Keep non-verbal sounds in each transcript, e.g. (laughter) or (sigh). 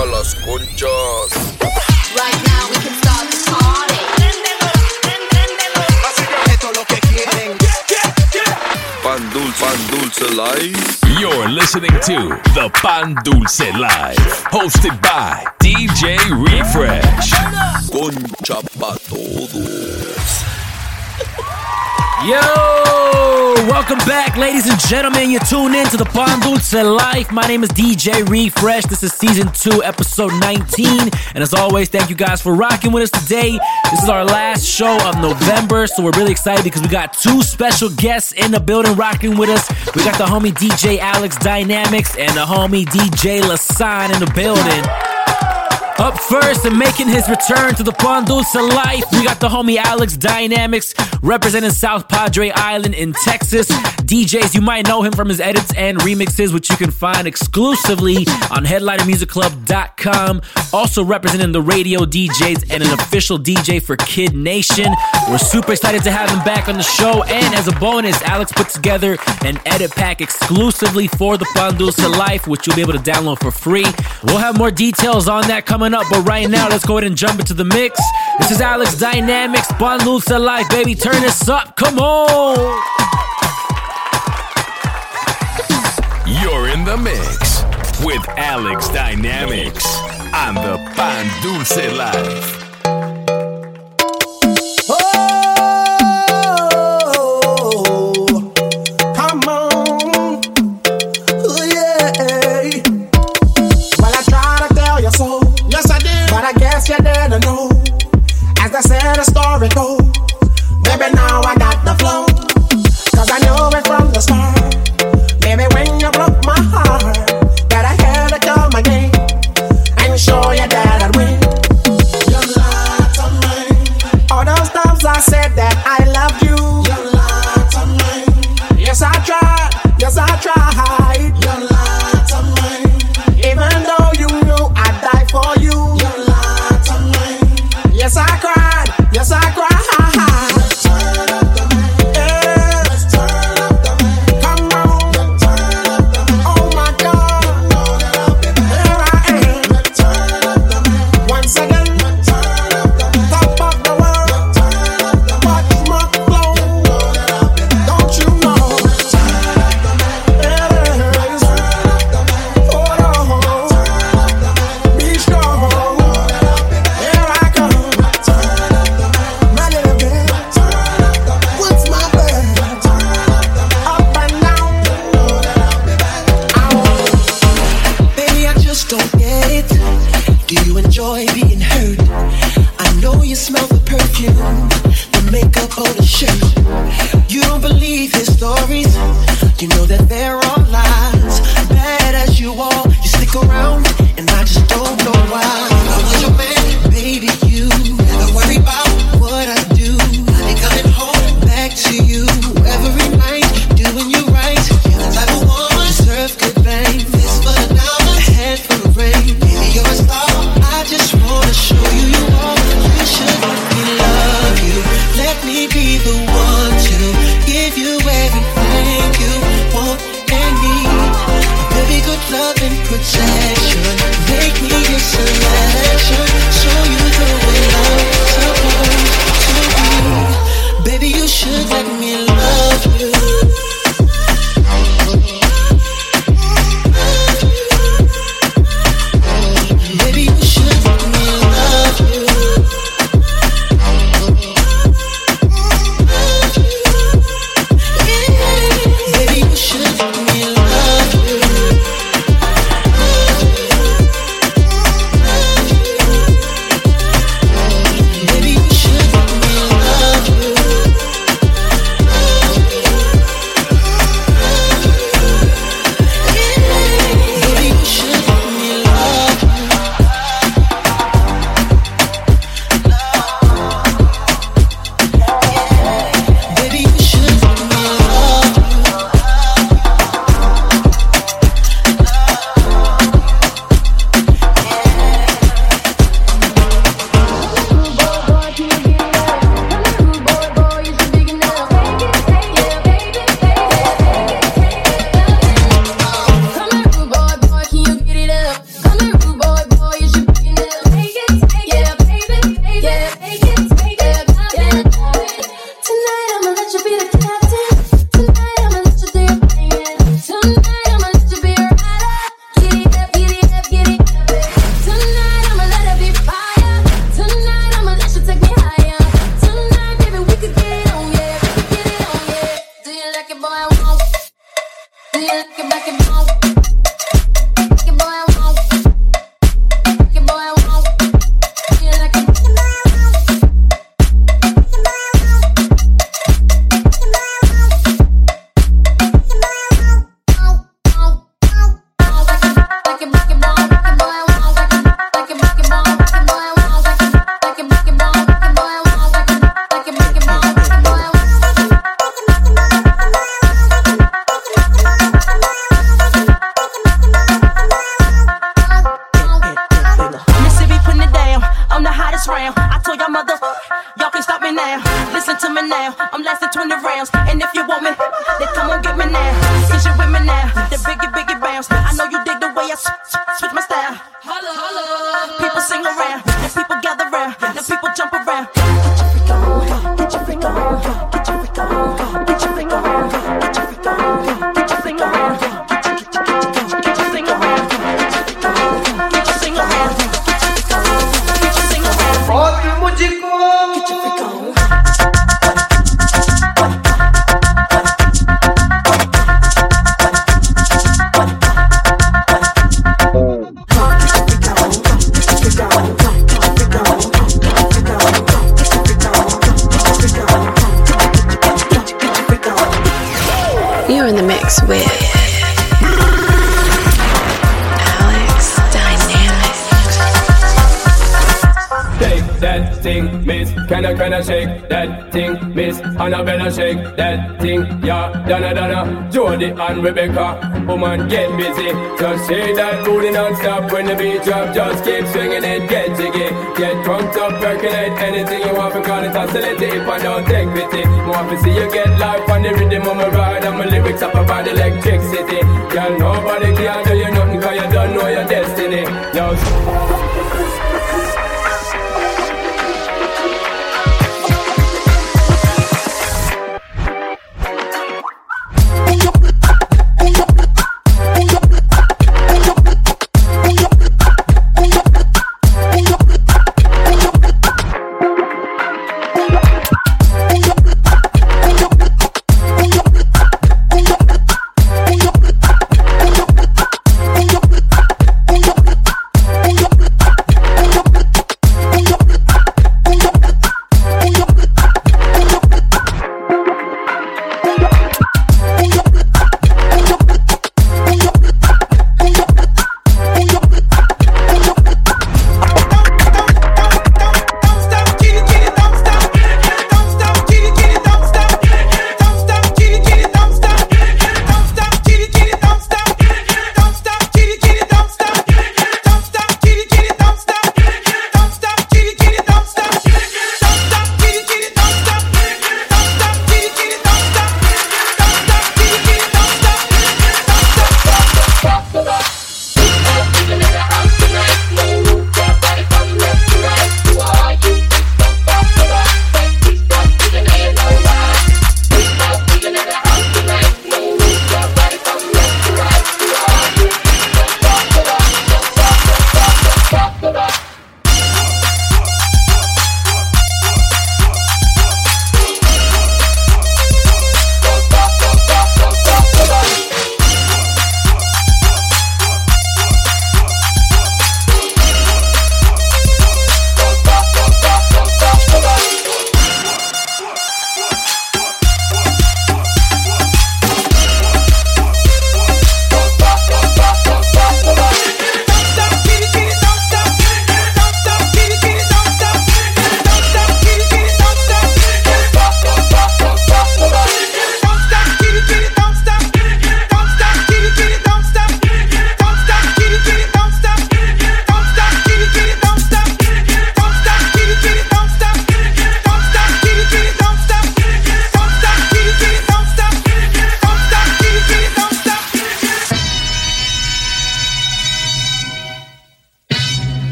saca las conchas. Right now we can start this party. Esto lo que quieren. Pan dulce, pan dulce life. You're listening to the Pan Dulce Life, hosted by DJ Refresh. Concha pa' todos. Yo, welcome back, ladies and gentlemen. You tune in to the Pan Dulce Life. My name is DJ Refresh. This is season two, episode 19. And as always, thank you guys for rocking with us today. This is our last show of November, so we're really excited because we got two special guests in the building rocking with us. We got the homie DJ Alex Dynamix and the homie DJ Lesan in the building. Up first and making his return to the Pan Dulce life, we got the homie Alex Dynamix representing South Padre Island in Texas. DJs, you might know him from his edits and remixes, which you can find exclusively on headlinermusicclub.com. Also representing the radio DJs and an official DJ for Kid Nation. We're super excited to have him back on the show. And as a bonus, Alex put together an edit pack exclusively for the Pan Dulce life, which you'll be able to download for free. We'll have more details on that coming up, but right now, let's go ahead and jump into the mix. This is Alex Dynamix, Pan Dulce Life, baby. Turn this up. Come on. You're in the mix with Alex Dynamix on the Pan Dulce Life. Oh, the story goes. Baby, now I got the flow. Cause I knew it from the start. Baby, when you broke my heart, that I had to come again and show you that I'd win. You lied to me. All those times I said that I people sing around, the people gather around, the people. With Alex Dynamix. Shake that thing, miss. Can I, can I shake that thing, miss? Annabella shake that thing, yeah. Donna, Donna, Jody and Rebecca. Woman, get busy. Just say that booty non-stop when the beat drop. Just keep swinging it, get jiggy. Get drunk up, percolate anything you want. Call it hostility if I don't take pity. More to see you get life on the rhythm of my ride. And my lyrics up about electricity. Girl, nobody can do you nothing cause you don't know your destiny. Yo,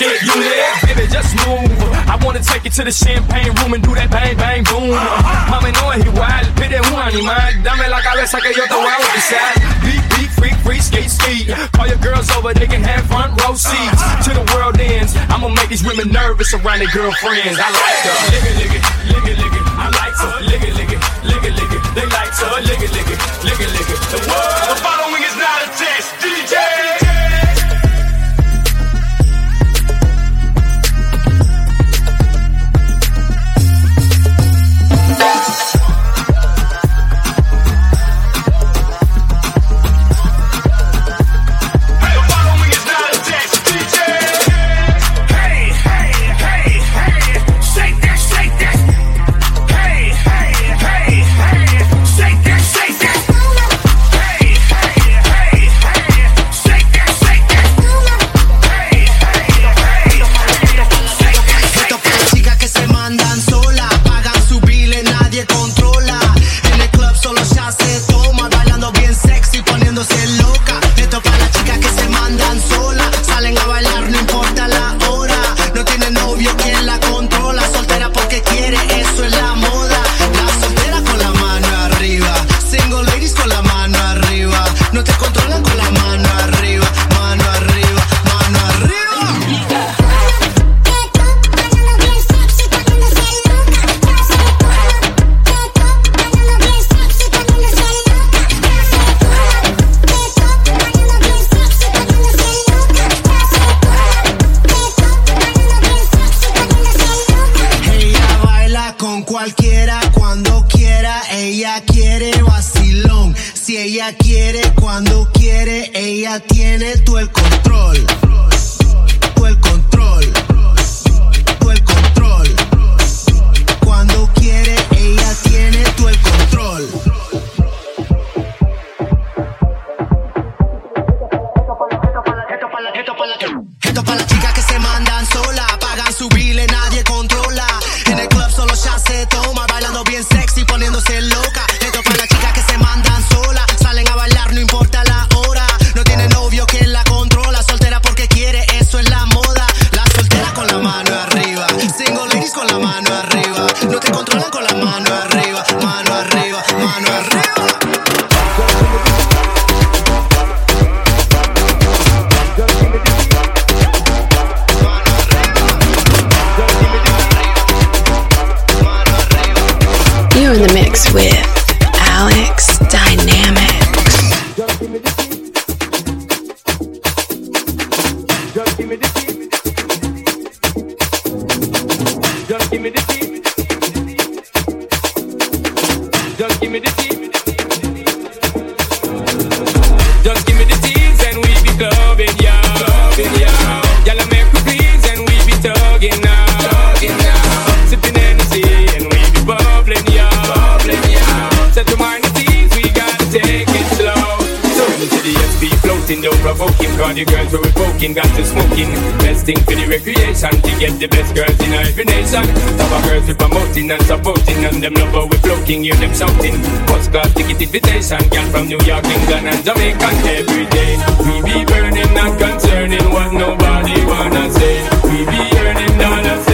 shit you live. Baby, just move. I wanna take you to the champagne room and do that bang, bang, boom. Mami no es igual, pide un animal. Dame la cabeza que yo te voy a besar. Beat, beat, freak, free, skate, skate. Call your girls over, they can have front row seats. To the world ends, I'ma make these women nervous around their girlfriends. I Them them love how we floating, hear them something. First class ticket invitation, girl from New York, England, and Jamaica every day. We be burning, not concerning what nobody wanna say. We be earning dollars.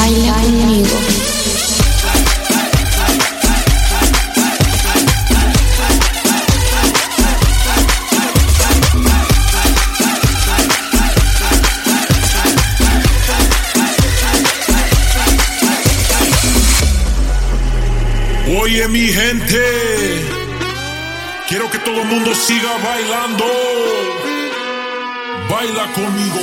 Baila conmigo. Oye mi gente, quiero que todo el mundo siga bailando. Baila conmigo.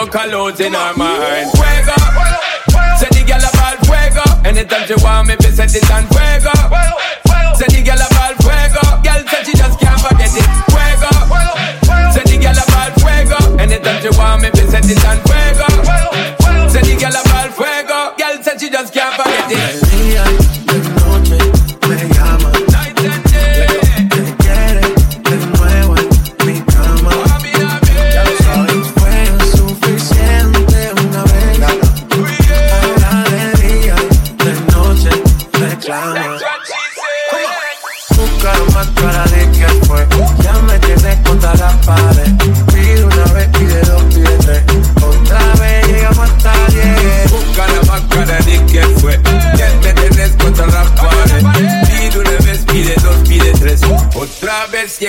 no colors in her mind.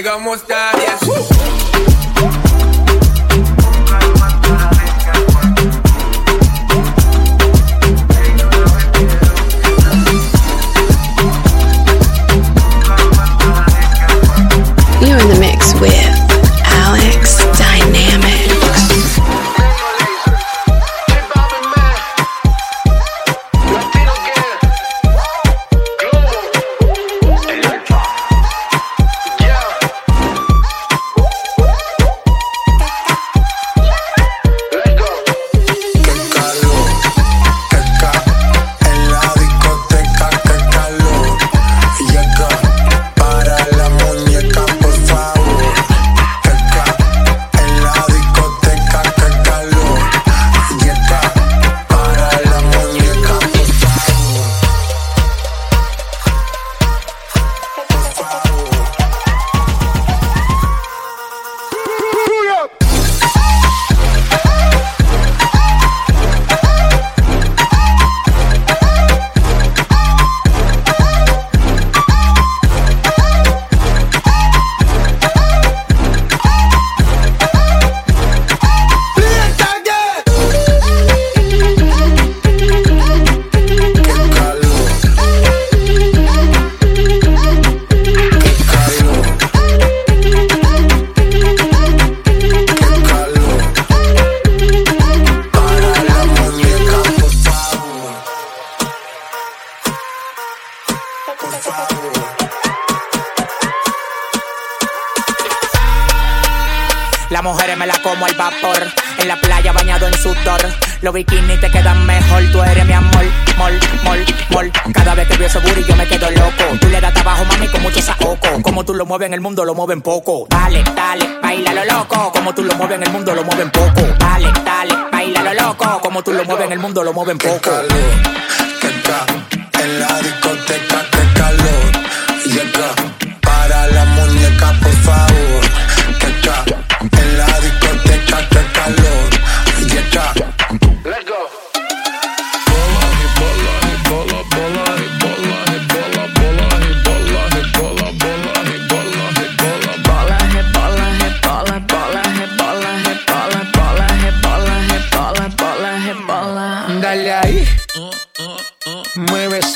llegamos tarde. mueves en el mundo lo mueven poco. Dale, dale, baila lo loco. Como tú lo mueves en el mundo lo mueven poco. Dale, dale, baila lo loco. Como tú lo mueves en el mundo lo mueven poco.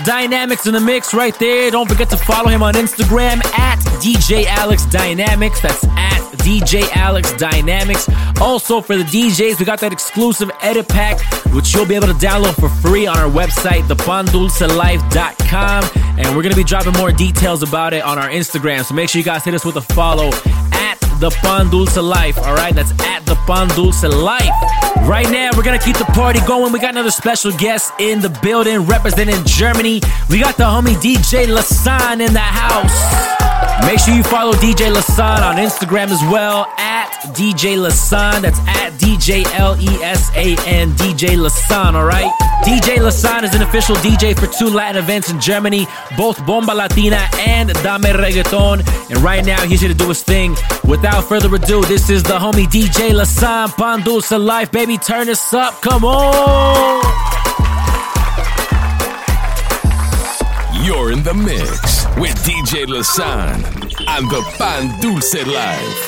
Dynamix in the mix right there. Don't forget to follow him on Instagram at DJ Alex Dynamix. That's at DJ Alex Dynamix. Also, for the DJs, we got that exclusive edit pack, which you'll be able to download for free on our website, thepandulcelife.com. And we're going to be dropping more details about it on our Instagram. So make sure you guys hit us with a follow at the. All right, that's at the Pan Dulce Life. Right now, we're gonna keep the party going. We got another special guest in the building representing Germany. We got the homie DJ Lesan in the house. Make sure you follow DJ Lesan on Instagram as well at DJ Lesan. That's at DJ L E S A N DJ Lesan. All right. DJ Lesan is an official DJ for two Latin events in Germany, both Bomba Latina and Dame Reggaeton. And right now, he's here to do his thing. Without further ado, this is the homie DJ Lesan Pan Dulce Life. Baby, turn this up. Come on. You're in the mix with DJ Lesan and the Pan Dulce Life.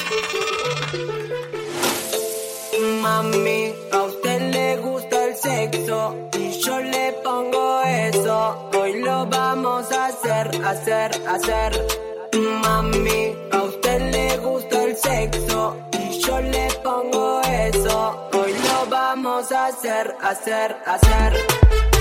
Hacer, hacer. Mami, a usted le gusta el sexo y yo le pongo eso. Hoy lo vamos a hacer, hacer, hacer.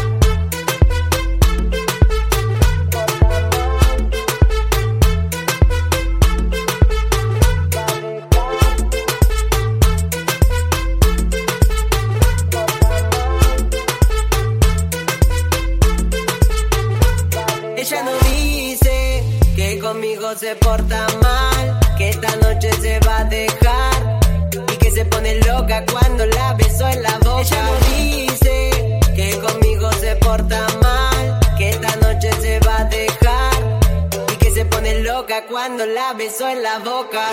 Conmigo se porta mal, que esta noche se va a dejar y que se pone loca cuando la beso en la boca. Ella no dice que conmigo se porta mal, que esta noche se va a dejar y que se pone loca cuando la beso en la boca.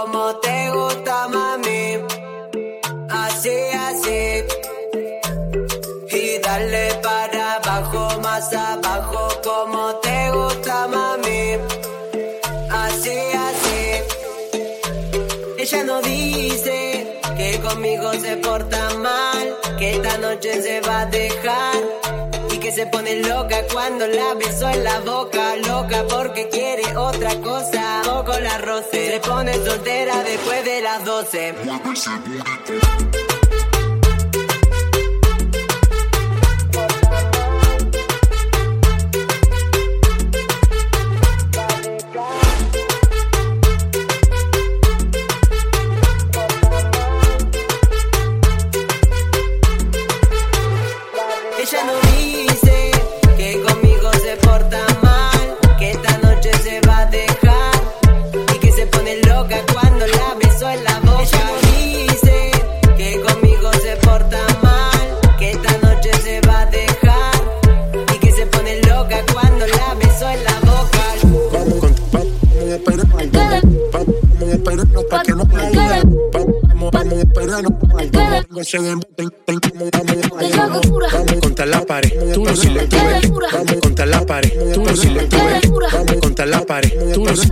Como te gusta, mami. Así, así. Y dale para abajo, más abajo, como te gusta, mami. Así, así. Ella no dice que conmigo se porta mal, que esta noche se va a dejar y se pone loca cuando la beso en la boca, loca porque quiere otra cosa. Poco la roce, se pone soltera después de las 12.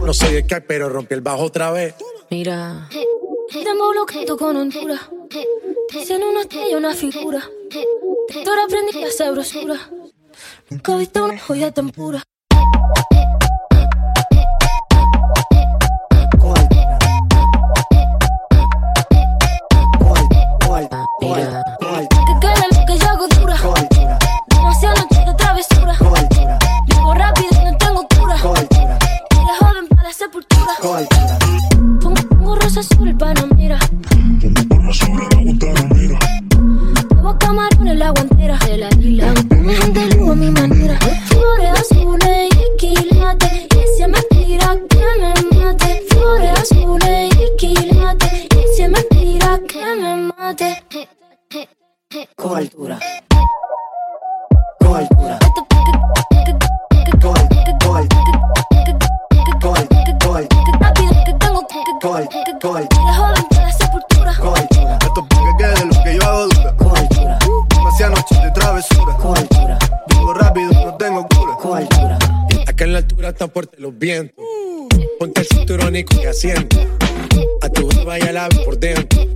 No de qué pero rompí el bajo otra vez Mira, (laughs) tengo bloqueo con hontura. Tiene una estrella, una figura. Tú ahora aprendí a hacer brosura. Nunca he visto una joya tan pura. con altura. Con altura. Esto porque quede lo que yo hago dura. Con altura. Demasiadas de travesura. Con altura. Vivo rápido, no tengo cura. Con altura. Acá en la altura están fuertes los vientos. Ponte el cinturón y coge asiento. A tu vaya la por dentro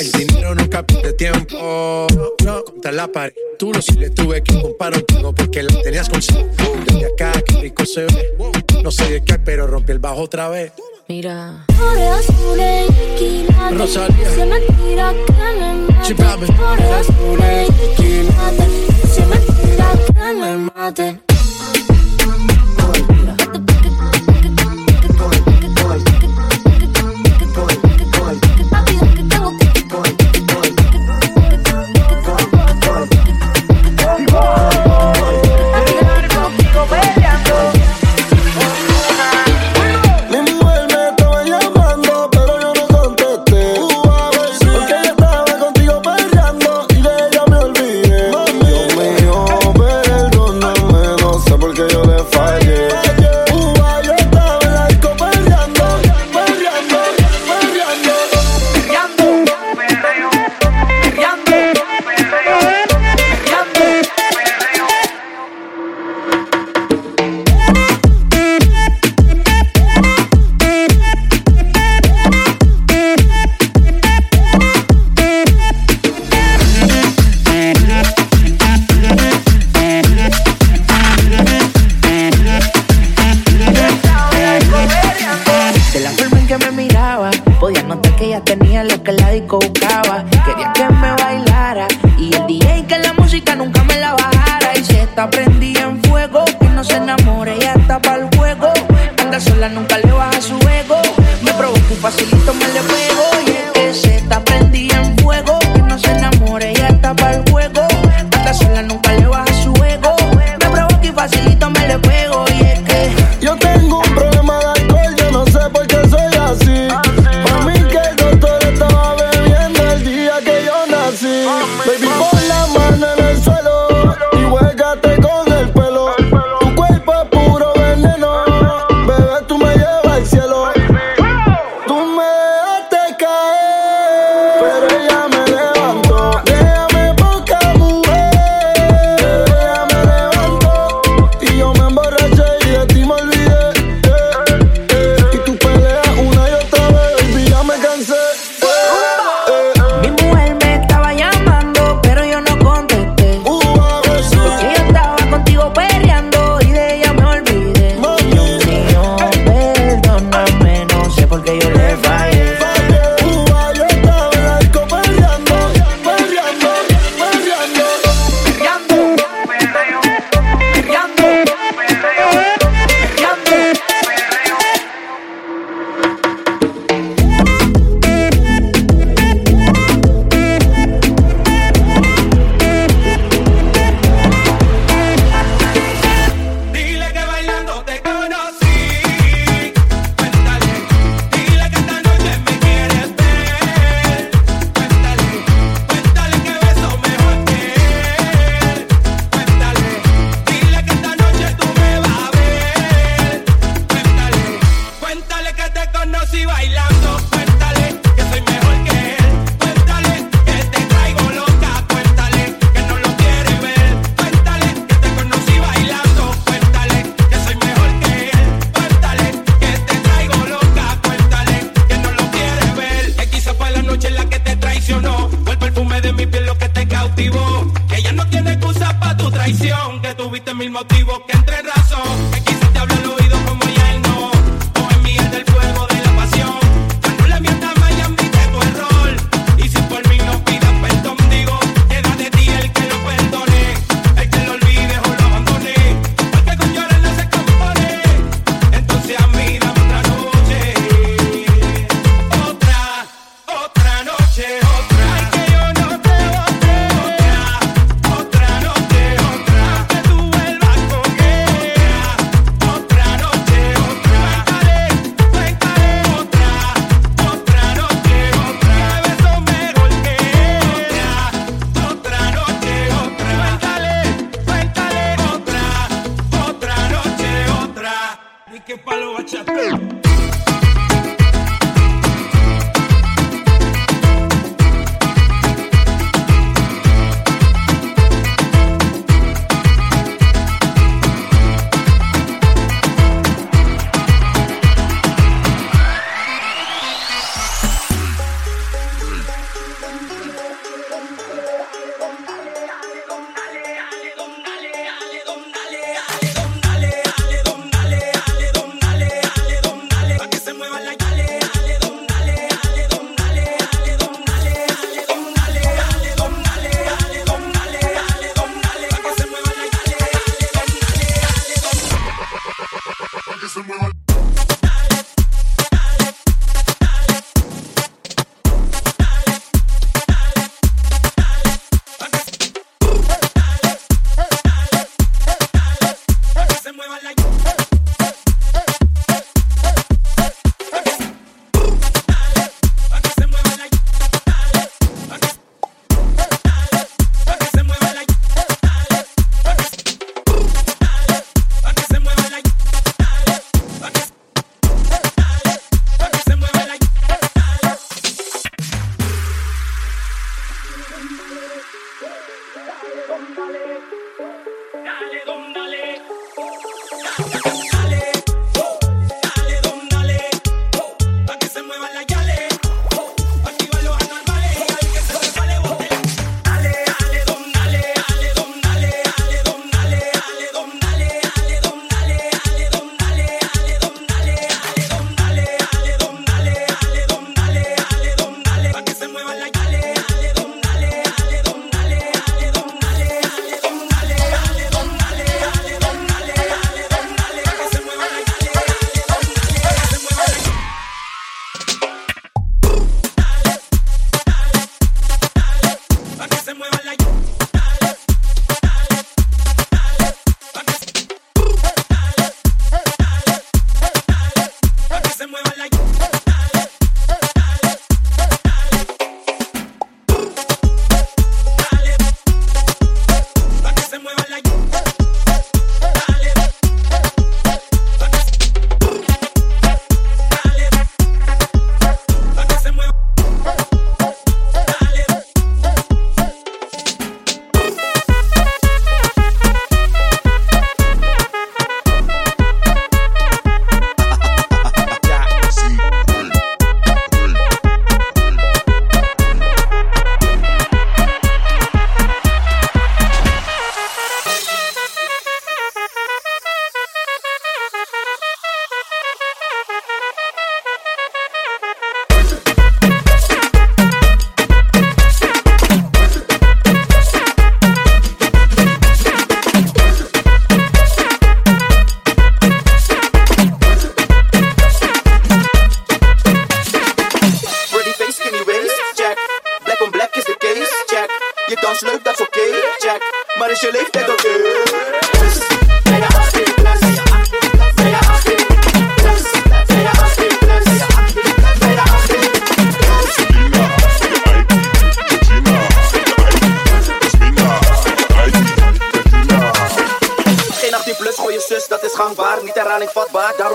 el dinero nunca pide tiempo. No, contra la pared. Tú lo sí le tuve que comprar un porque la tenías con Desde acá, que rico se ve. No sé de qué, pero rompí el bajo otra vez. Mira. Rosalía. Se me tira que me mate. Por y se me tira que me mate. traición, que tuviste mil motivos que entre razón.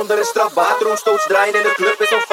onder een straf. Waterhoofdstoots draaien in de club is een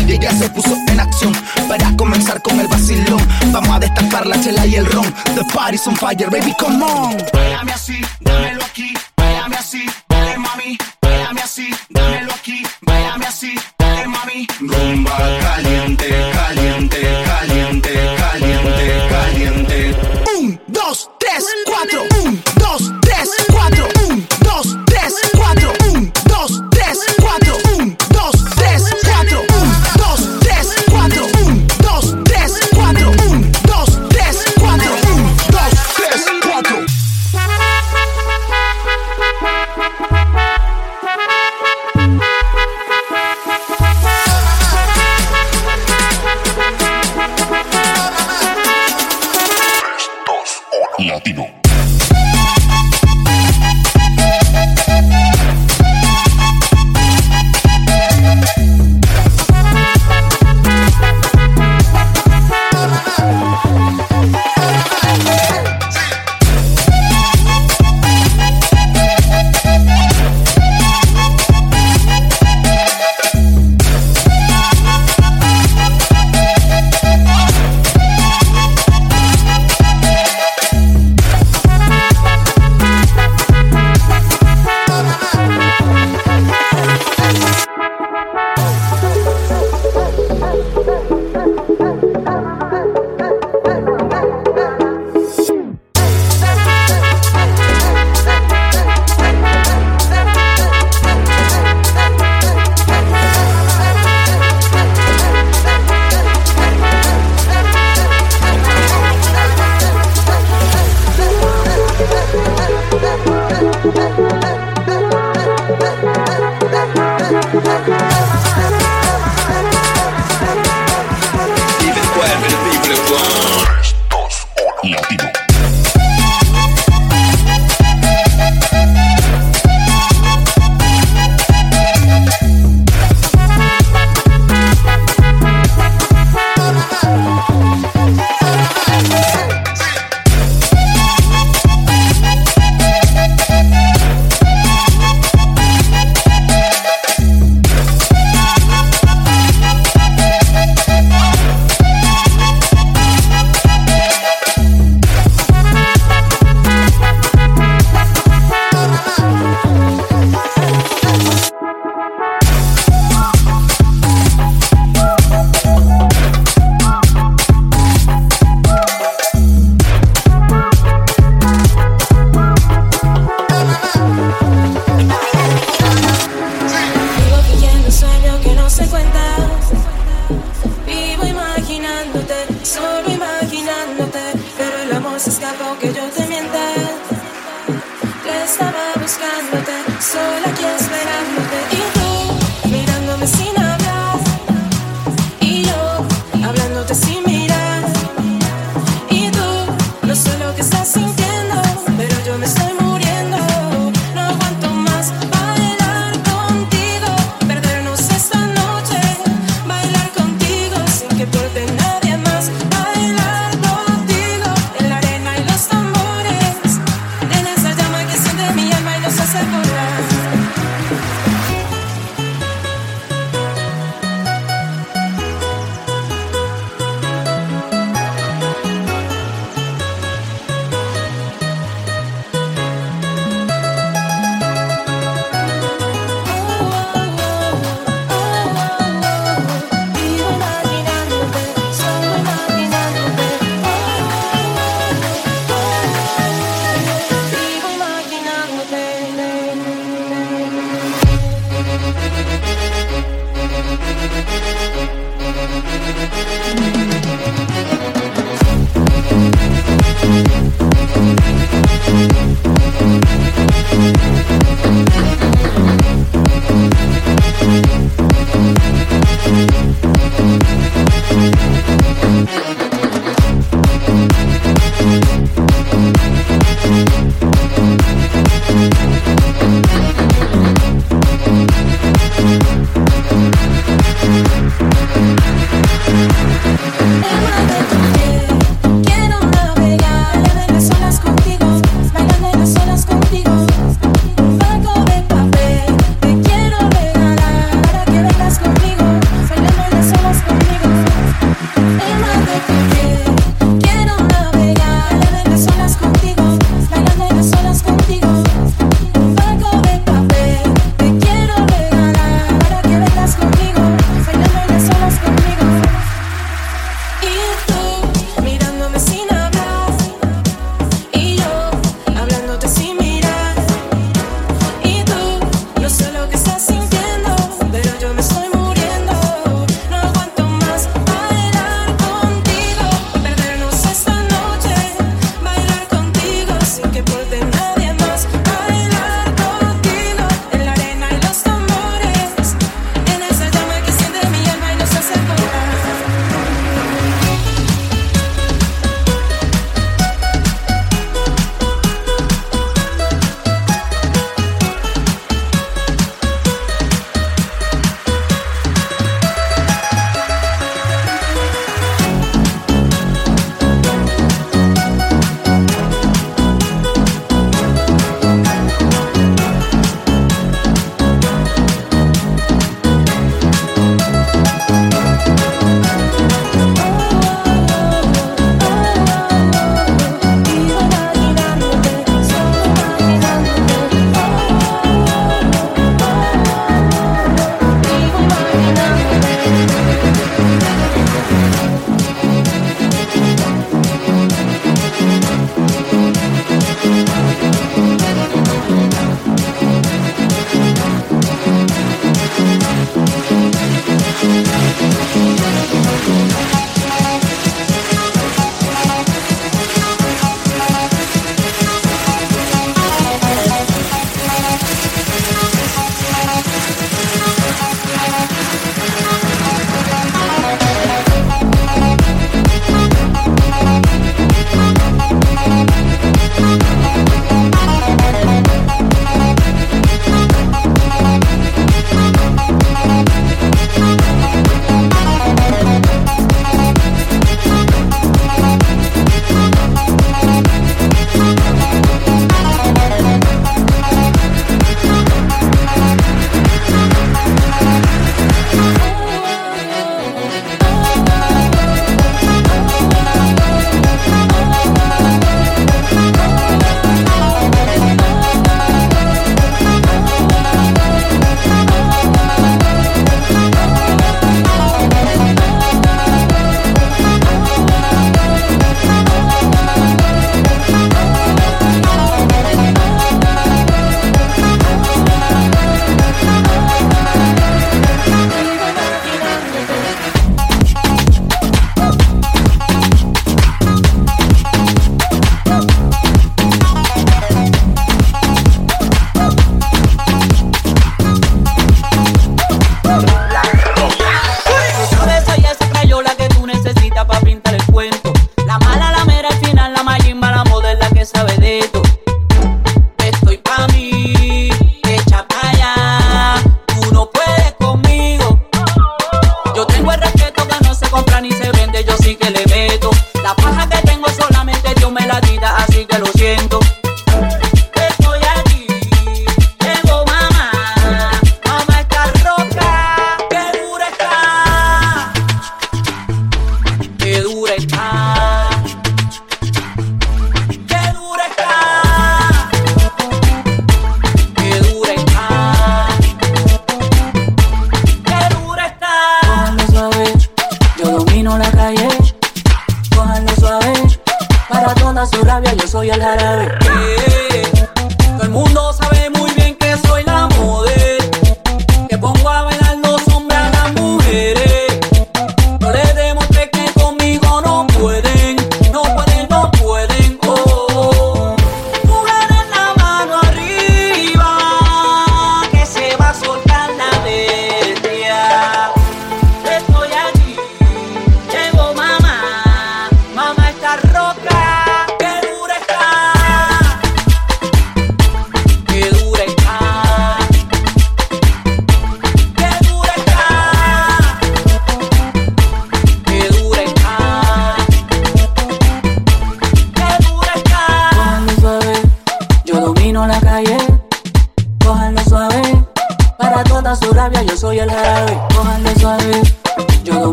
el DJ ya se puso en acción para comenzar con el vacilón. Vamos a destapar la chela y el ron. The party's on fire, baby, come on. Bailame así, dámelo aquí, bailame así.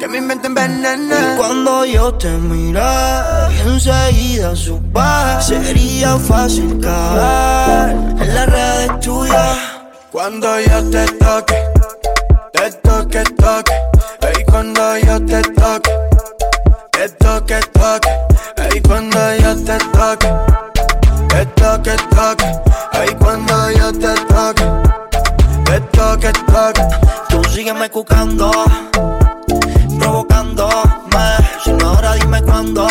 que me inventen venenes. Y cuando yo te miré, enseguida supe, sería fácil caer en las redes tuyas. Cuando yo te toque, te toque, toque. Y cuando yo te toque, te toque, toque. Y cuando yo te toque, te toque, toque. Y cuando yo te toque, te toque, toque. Tú sígueme cucando dime cuándo.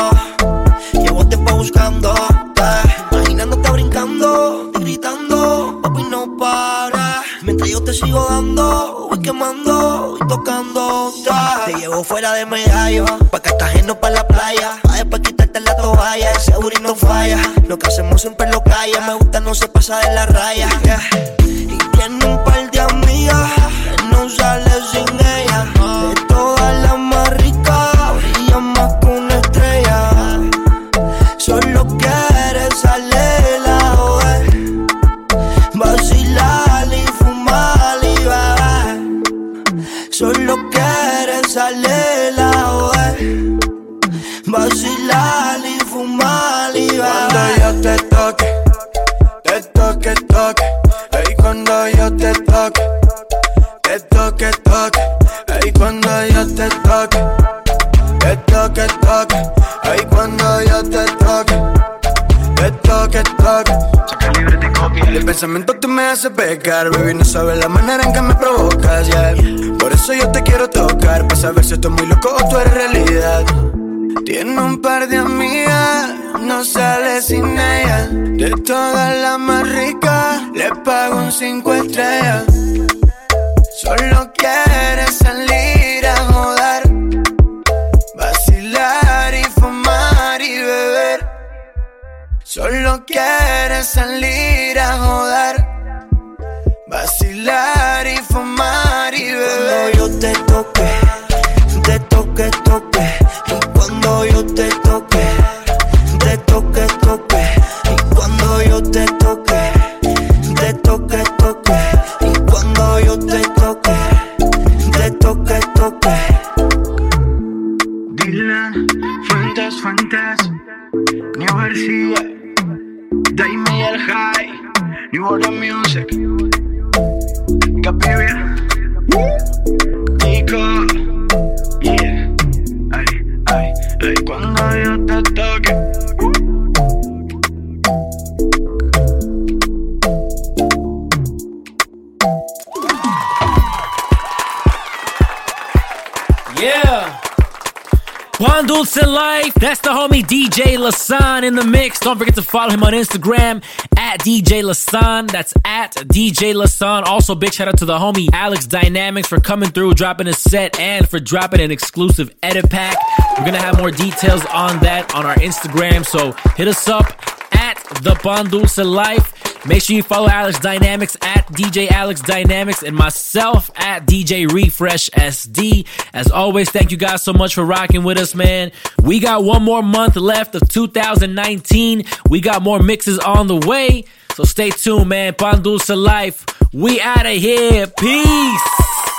Llevo tiempo buscando, imaginándote brincando, y gritando, papi no para. Mientras yo te sigo dando, voy quemando y tocando. Te llevo fuera de medallo, pa' Cartagena pa' la playa, pa' después quitarte la toalla, el seguro y no falla. Lo que hacemos siempre lo calla, me gusta no se pasa de la raya. Y tiene un par de amigas que no salen pensamiento tú me hace pecar, baby. No sabes la manera en que me provocas, yeah. Por eso yo te quiero tocar, para saber si estoy muy loco o tú eres realidad. Tiene un par de amigas, no sale sin ella. De todas las más ricas, le pago un cinco estrellas. Solo quiere Solo quiere salir a joder, vacilar y fumar y beber. Cuando yo te toque, te toque, toque. Y cuando yo te toque, te toque, toque. Y cuando yo te toque, te toque, toque. Y cuando yo te toque, te toque, toque. Dylan, Fuentes, Fuentes, New García, Dame el High, New Order Music, Capivia, Tico, yeah, ay, ay, ay, cuando yo te toque. Pan Dulce Life. That's the homie DJ Lesan in the mix. Don't forget to follow him on Instagram at DJ Lesan. That's at DJ Lesan. Also, big shout out to the homie Alex Dynamix for coming through, dropping a set, and for dropping an exclusive edit pack. We're gonna have more details on that on our Instagram. So hit us up at the Pan Dulce Life. Make sure you follow Alex Dynamix at DJ Alex Dynamix and myself at DJ Refresh SD. As always, thank you guys so much for rocking with us, man. We got one more month left of 2019. We got more mixes on the way. So stay tuned, man. Pan Dulce Life. We out of here. Peace.